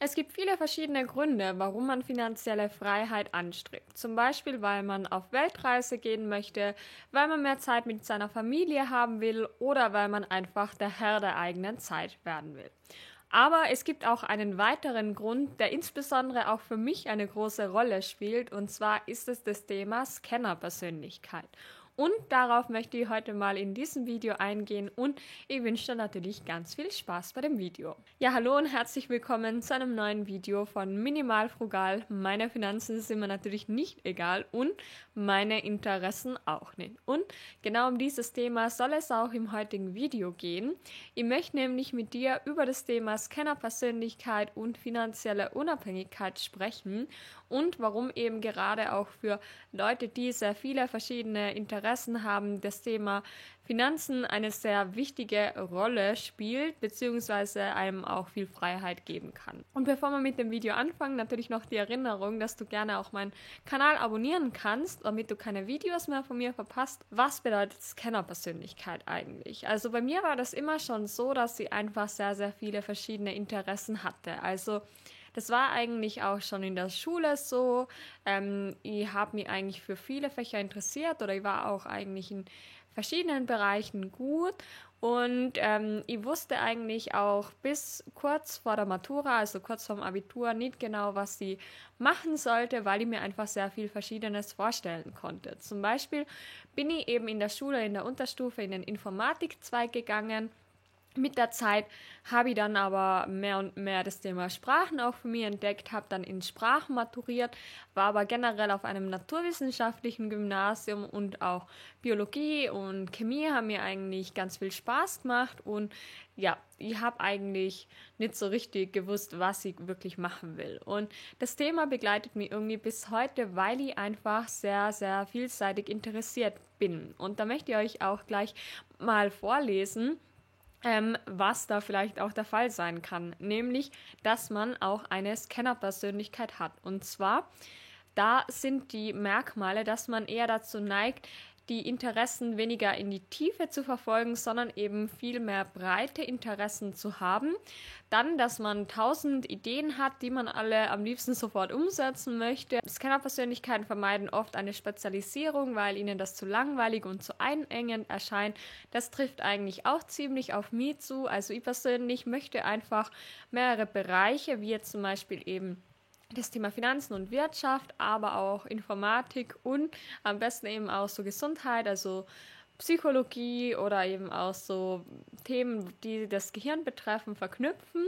Es gibt viele verschiedene Gründe, warum man finanzielle Freiheit anstrebt. Zum Beispiel, weil man auf Weltreise gehen möchte, weil man mehr Zeit mit seiner Familie haben will oder weil man einfach der Herr der eigenen Zeit werden will. Aber es gibt auch einen weiteren Grund, der insbesondere auch für mich eine große Rolle spielt, und zwar ist es das Thema Scannerpersönlichkeit. Und darauf möchte ich heute mal in diesem Video eingehen und ich wünsche dir natürlich ganz viel Spaß bei dem Video. Ja, hallo und herzlich willkommen zu einem neuen Video von Minimal Frugal. Meine Finanzen sind mir natürlich nicht egal und meine Interessen auch nicht. Und genau um dieses Thema soll es auch im heutigen Video gehen. Ich möchte nämlich mit dir über das Thema Scannerpersönlichkeit und finanzielle Unabhängigkeit sprechen und warum eben gerade auch für Leute, die sehr viele verschiedene Interessen haben, das Thema Finanzen eine sehr wichtige Rolle spielt, beziehungsweise einem auch viel Freiheit geben kann. Und bevor wir mit dem Video anfangen, natürlich noch die Erinnerung, dass du gerne auch meinen Kanal abonnieren kannst, damit du keine Videos mehr von mir verpasst. Was bedeutet Scanner-Persönlichkeit eigentlich? Also bei mir war das immer schon so, dass sie einfach sehr, sehr viele verschiedene Interessen hatte. Also das war eigentlich auch schon in der Schule so. Ähm, ich habe mich eigentlich für viele Fächer interessiert oder ich war auch eigentlich in verschiedenen Bereichen gut und ähm, ich wusste eigentlich auch bis kurz vor der Matura, also kurz vorm Abitur, nicht genau, was ich machen sollte, weil ich mir einfach sehr viel Verschiedenes vorstellen konnte. Zum Beispiel bin ich eben in der Schule, in der Unterstufe, in den Informatikzweig gegangen mit der Zeit habe ich dann aber mehr und mehr das Thema Sprachen auch für mich entdeckt, habe dann in Sprachen maturiert, war aber generell auf einem naturwissenschaftlichen Gymnasium und auch Biologie und Chemie haben mir eigentlich ganz viel Spaß gemacht und ja, ich habe eigentlich nicht so richtig gewusst, was ich wirklich machen will. Und das Thema begleitet mich irgendwie bis heute, weil ich einfach sehr, sehr vielseitig interessiert bin. Und da möchte ich euch auch gleich mal vorlesen ähm, was da vielleicht auch der Fall sein kann, nämlich, dass man auch eine Scanner-Persönlichkeit hat. Und zwar, da sind die Merkmale, dass man eher dazu neigt, die Interessen weniger in die Tiefe zu verfolgen, sondern eben viel mehr breite Interessen zu haben. Dann, dass man tausend Ideen hat, die man alle am liebsten sofort umsetzen möchte. Scanner-Persönlichkeiten vermeiden oft eine Spezialisierung, weil ihnen das zu langweilig und zu einengend erscheint. Das trifft eigentlich auch ziemlich auf mich zu. Also ich persönlich möchte einfach mehrere Bereiche, wie jetzt zum Beispiel eben das Thema Finanzen und Wirtschaft, aber auch Informatik und am besten eben auch so Gesundheit, also Psychologie oder eben auch so Themen, die das Gehirn betreffen, verknüpfen.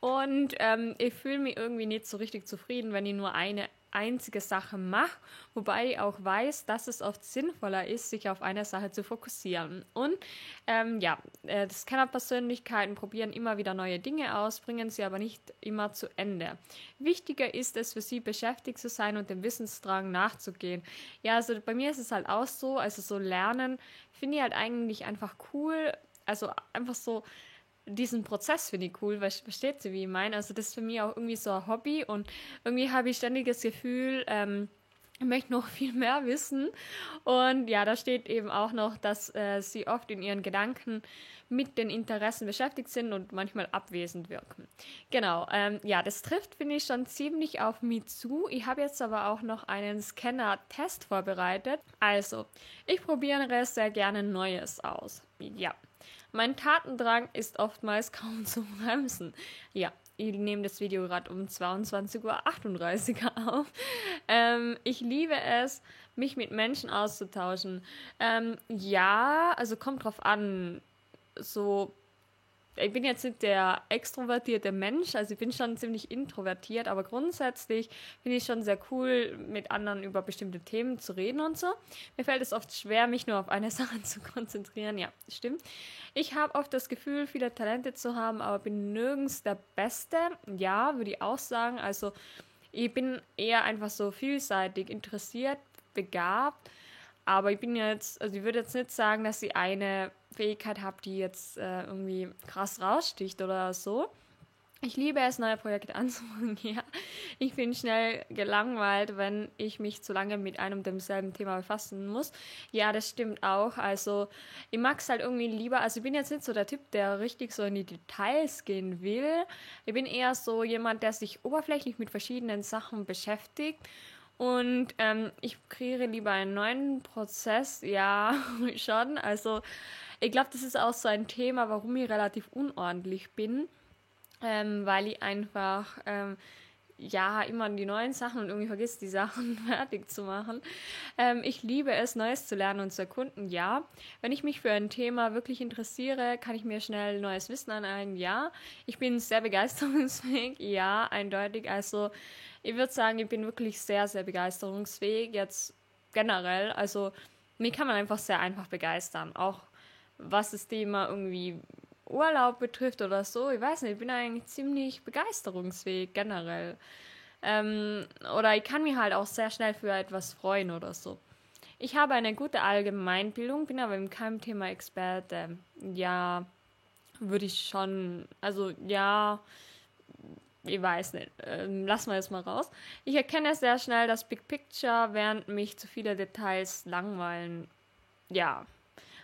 Und ähm, ich fühle mich irgendwie nicht so richtig zufrieden, wenn ich nur eine einzige Sache mache, wobei ich auch weiß, dass es oft sinnvoller ist, sich auf eine Sache zu fokussieren. Und ähm, ja, äh, Scanner-Persönlichkeiten probieren immer wieder neue Dinge aus, bringen sie aber nicht immer zu Ende. Wichtiger ist es für sie, beschäftigt zu sein und dem Wissensdrang nachzugehen. Ja, also bei mir ist es halt auch so, also so Lernen finde ich halt eigentlich einfach cool. Also einfach so, diesen Prozess finde ich cool, weil versteht sie, wie ich meine. Also das ist für mich auch irgendwie so ein Hobby und irgendwie habe ich ständig das Gefühl, ähm, ich möchte noch viel mehr wissen. Und ja, da steht eben auch noch, dass äh, sie oft in ihren Gedanken mit den Interessen beschäftigt sind und manchmal abwesend wirken. Genau, ähm, ja, das trifft, finde ich, schon ziemlich auf mich zu. Ich habe jetzt aber auch noch einen Scanner-Test vorbereitet. Also, ich probiere sehr gerne Neues aus. Ja, mein Tatendrang ist oftmals kaum zu bremsen. Ja, ich nehme das Video gerade um 22.38 Uhr auf. Ähm, ich liebe es, mich mit Menschen auszutauschen. Ähm, ja, also kommt drauf an. So ich bin jetzt nicht der extrovertierte Mensch, also ich bin schon ziemlich introvertiert, aber grundsätzlich finde ich schon sehr cool, mit anderen über bestimmte Themen zu reden und so. Mir fällt es oft schwer, mich nur auf eine Sache zu konzentrieren. Ja, stimmt. Ich habe oft das Gefühl, viele Talente zu haben, aber bin nirgends der Beste. Ja, würde ich auch sagen. Also ich bin eher einfach so vielseitig interessiert, begabt aber ich bin jetzt, also ich würde jetzt nicht sagen, dass ich eine Fähigkeit habe, die jetzt äh, irgendwie krass raussticht oder so. Ich liebe es, neue Projekte anzufangen, ja. ich bin schnell gelangweilt, wenn ich mich zu lange mit einem demselben Thema befassen muss. Ja, das stimmt auch. Also ich mag es halt irgendwie lieber. Also ich bin jetzt nicht so der Typ, der richtig so in die Details gehen will. Ich bin eher so jemand, der sich oberflächlich mit verschiedenen Sachen beschäftigt. Und ähm, ich kreiere lieber einen neuen Prozess. Ja, schon. Also ich glaube, das ist auch so ein Thema, warum ich relativ unordentlich bin ähm, weil ich einfach ähm, ja immer die neuen Sachen und irgendwie vergisst, die Sachen fertig zu machen. Ähm, ich liebe es, Neues zu lernen und zu erkunden, ja. Wenn ich mich für ein Thema wirklich interessiere, kann ich mir schnell neues Wissen aneignen, ja. Ich bin sehr begeisterungsfähig, ja, eindeutig. Also ich würde sagen, ich bin wirklich sehr, sehr begeisterungsfähig, jetzt generell. Also mich kann man einfach sehr einfach begeistern, auch was das Thema irgendwie Urlaub betrifft oder so, ich weiß nicht, ich bin eigentlich ziemlich begeisterungsfähig generell. Ähm, oder ich kann mich halt auch sehr schnell für etwas freuen oder so. Ich habe eine gute Allgemeinbildung, bin aber in keinem Thema Experte. Ja, würde ich schon, also ja, ich weiß nicht, ähm, lassen wir es mal raus. Ich erkenne sehr schnell das Big Picture, während mich zu viele Details langweilen. Ja,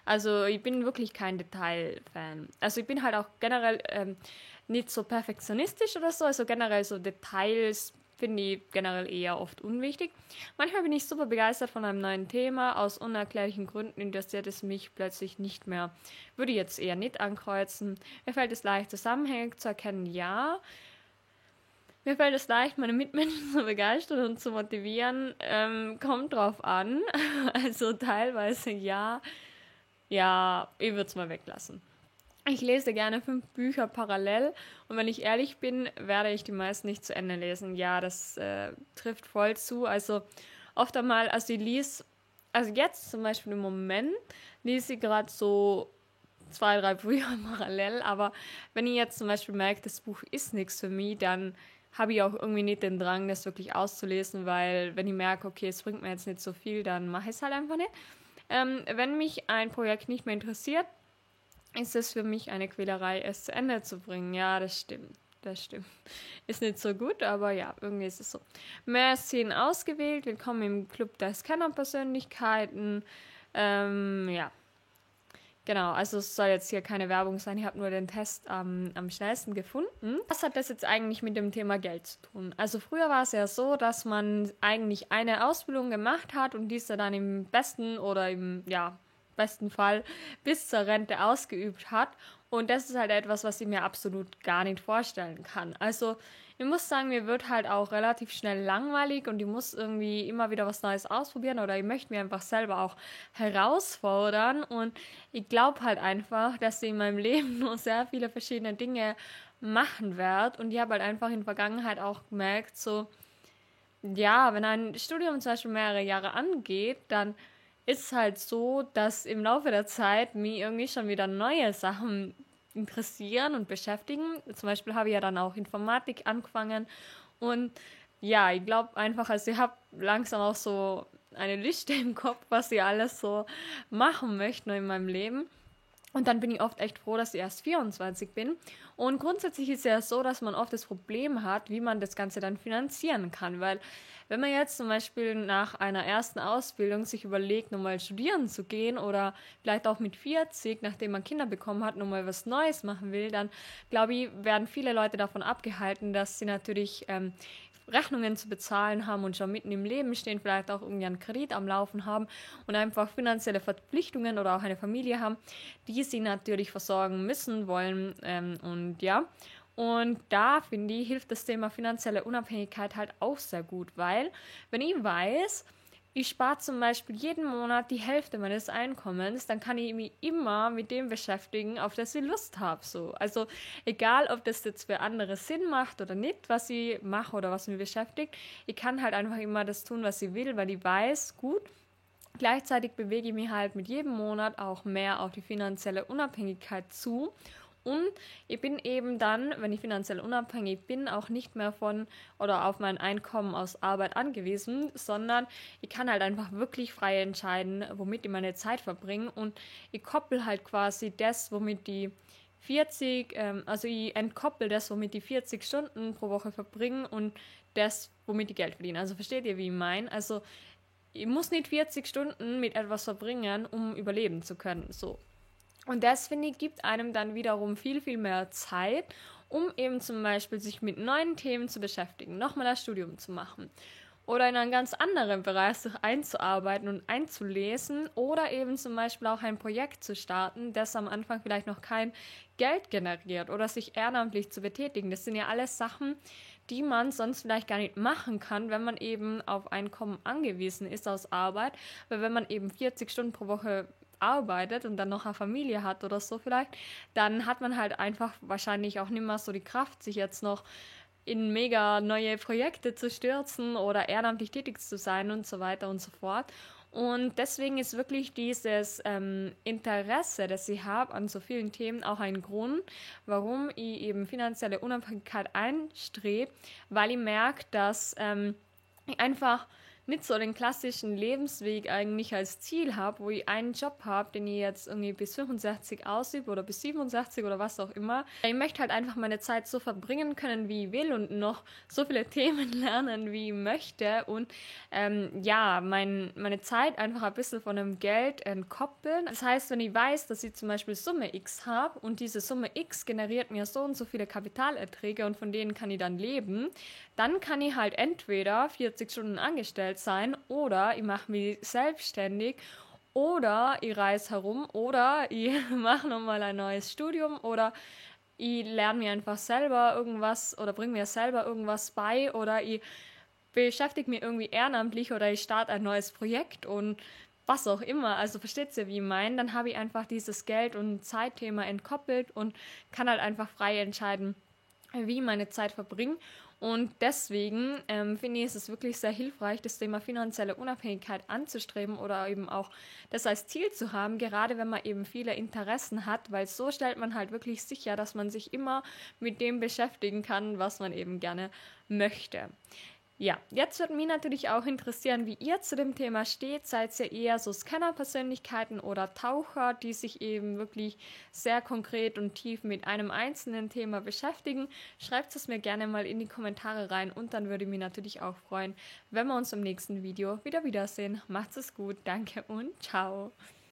also ich bin wirklich kein Detailfan. Also ich bin halt auch generell ähm, nicht so perfektionistisch oder so. Also generell so Details finde ich generell eher oft unwichtig. Manchmal bin ich super begeistert von einem neuen Thema. Aus unerklärlichen Gründen interessiert es mich plötzlich nicht mehr. Würde jetzt eher nicht ankreuzen. Mir fällt es leicht, Zusammenhänge zu erkennen, ja. Mir fällt es leicht, meine Mitmenschen zu begeistern und zu motivieren. Ähm, kommt drauf an. Also teilweise ja, ja, ich würde es mal weglassen. Ich lese gerne fünf Bücher parallel und wenn ich ehrlich bin, werde ich die meisten nicht zu Ende lesen. Ja, das äh, trifft voll zu. Also oft einmal, also ich lese, also jetzt zum Beispiel im Moment lese ich gerade so zwei, drei Bücher parallel, aber wenn ich jetzt zum Beispiel merke, das Buch ist nichts für mich, dann habe ich auch irgendwie nicht den Drang, das wirklich auszulesen, weil wenn ich merke, okay, es bringt mir jetzt nicht so viel, dann mache ich es halt einfach nicht. Ähm, wenn mich ein Projekt nicht mehr interessiert, ist es für mich eine Quälerei, es zu Ende zu bringen. Ja, das stimmt. Das stimmt. Ist nicht so gut, aber ja, irgendwie ist es so. Mehr Szenen ausgewählt. Willkommen im Club der Scanner-Persönlichkeiten. Ähm, ja, Genau, also es soll jetzt hier keine Werbung sein, ich habe nur den Test ähm, am schnellsten gefunden. Was hat das jetzt eigentlich mit dem Thema Geld zu tun? Also früher war es ja so, dass man eigentlich eine Ausbildung gemacht hat und diese dann im besten oder im ja, besten Fall bis zur Rente ausgeübt hat. Und das ist halt etwas, was ich mir absolut gar nicht vorstellen kann. Also ich muss sagen, mir wird halt auch relativ schnell langweilig und ich muss irgendwie immer wieder was Neues ausprobieren oder ich möchte mir einfach selber auch herausfordern und ich glaube halt einfach, dass ich in meinem Leben nur sehr viele verschiedene Dinge machen werde und ich habe halt einfach in der Vergangenheit auch gemerkt, so, ja, wenn ein Studium zum Beispiel mehrere Jahre angeht, dann ist halt so, dass im Laufe der Zeit mir irgendwie schon wieder neue Sachen interessieren und beschäftigen. Zum Beispiel habe ich ja dann auch Informatik angefangen und ja, ich glaube einfach, also ich habe langsam auch so eine Liste im Kopf, was ich alles so machen möchte in meinem Leben. Und dann bin ich oft echt froh, dass ich erst 24 bin. Und grundsätzlich ist es ja so, dass man oft das Problem hat, wie man das Ganze dann finanzieren kann. Weil wenn man jetzt zum Beispiel nach einer ersten Ausbildung sich überlegt, nochmal studieren zu gehen oder vielleicht auch mit 40, nachdem man Kinder bekommen hat, nochmal was Neues machen will, dann glaube ich, werden viele Leute davon abgehalten, dass sie natürlich ähm, Rechnungen zu bezahlen haben und schon mitten im Leben stehen, vielleicht auch irgendwie einen Kredit am Laufen haben und einfach finanzielle Verpflichtungen oder auch eine Familie haben, die sie natürlich versorgen müssen wollen. Ähm, und ja, und da finde ich, hilft das Thema finanzielle Unabhängigkeit halt auch sehr gut, weil wenn ich weiß, ich spare zum Beispiel jeden Monat die Hälfte meines Einkommens, dann kann ich mich immer mit dem beschäftigen, auf das ich Lust habe. So. Also egal, ob das jetzt für andere Sinn macht oder nicht, was ich mache oder was mich beschäftigt, ich kann halt einfach immer das tun, was ich will, weil ich weiß, gut, gleichzeitig bewege ich mich halt mit jedem Monat auch mehr auf die finanzielle Unabhängigkeit zu und ich bin eben dann, wenn ich finanziell unabhängig bin, auch nicht mehr von oder auf mein Einkommen aus Arbeit angewiesen, sondern ich kann halt einfach wirklich frei entscheiden, womit ich meine Zeit verbringe. Und ich koppel halt quasi das, womit ich 40, ähm, also ich entkoppel das, womit die 40 Stunden pro Woche verbringen und das, womit die Geld verdienen. Also versteht ihr, wie ich meine? Also ich muss nicht 40 Stunden mit etwas verbringen, um überleben zu können. So. Und das, finde ich, gibt einem dann wiederum viel, viel mehr Zeit, um eben zum Beispiel sich mit neuen Themen zu beschäftigen, nochmal das Studium zu machen oder in einen ganz anderen Bereich sich einzuarbeiten und einzulesen oder eben zum Beispiel auch ein Projekt zu starten, das am Anfang vielleicht noch kein Geld generiert oder sich ehrenamtlich zu betätigen. Das sind ja alles Sachen, die man sonst vielleicht gar nicht machen kann, wenn man eben auf Einkommen angewiesen ist aus Arbeit, weil wenn man eben 40 Stunden pro Woche arbeitet und dann noch eine Familie hat oder so vielleicht, dann hat man halt einfach wahrscheinlich auch nicht mehr so die Kraft, sich jetzt noch in mega neue Projekte zu stürzen oder ehrenamtlich tätig zu sein und so weiter und so fort. Und deswegen ist wirklich dieses ähm, Interesse, das ich habe an so vielen Themen, auch ein Grund, warum ich eben finanzielle Unabhängigkeit einstrebe, weil ich merke, dass ähm, ich einfach nicht so den klassischen Lebensweg eigentlich als Ziel habe, wo ich einen Job habe, den ich jetzt irgendwie bis 65 ausübe oder bis 67 oder was auch immer. Ich möchte halt einfach meine Zeit so verbringen können, wie ich will und noch so viele Themen lernen, wie ich möchte und ähm, ja, mein, meine Zeit einfach ein bisschen von dem Geld entkoppeln. Das heißt, wenn ich weiß, dass ich zum Beispiel Summe X habe und diese Summe X generiert mir so und so viele Kapitalerträge und von denen kann ich dann leben, dann kann ich halt entweder 40 Stunden angestellt sein oder ich mache mich selbstständig oder ich reise herum oder ich mache nochmal ein neues Studium oder ich lerne mir einfach selber irgendwas oder bringe mir selber irgendwas bei oder ich beschäftige mich irgendwie ehrenamtlich oder ich starte ein neues Projekt und was auch immer. Also versteht ihr, wie ich meine? Dann habe ich einfach dieses Geld- und Zeitthema entkoppelt und kann halt einfach frei entscheiden, wie ich meine Zeit verbringe. Und deswegen ähm, finde ich, ist es wirklich sehr hilfreich, das Thema finanzielle Unabhängigkeit anzustreben oder eben auch das als Ziel zu haben, gerade wenn man eben viele Interessen hat, weil so stellt man halt wirklich sicher, dass man sich immer mit dem beschäftigen kann, was man eben gerne möchte. Ja, jetzt würde mich natürlich auch interessieren, wie ihr zu dem Thema steht. Seid ihr eher so Scanner-Persönlichkeiten oder Taucher, die sich eben wirklich sehr konkret und tief mit einem einzelnen Thema beschäftigen? Schreibt es mir gerne mal in die Kommentare rein und dann würde ich mich natürlich auch freuen, wenn wir uns im nächsten Video wieder wiedersehen. Macht's es gut, danke und ciao.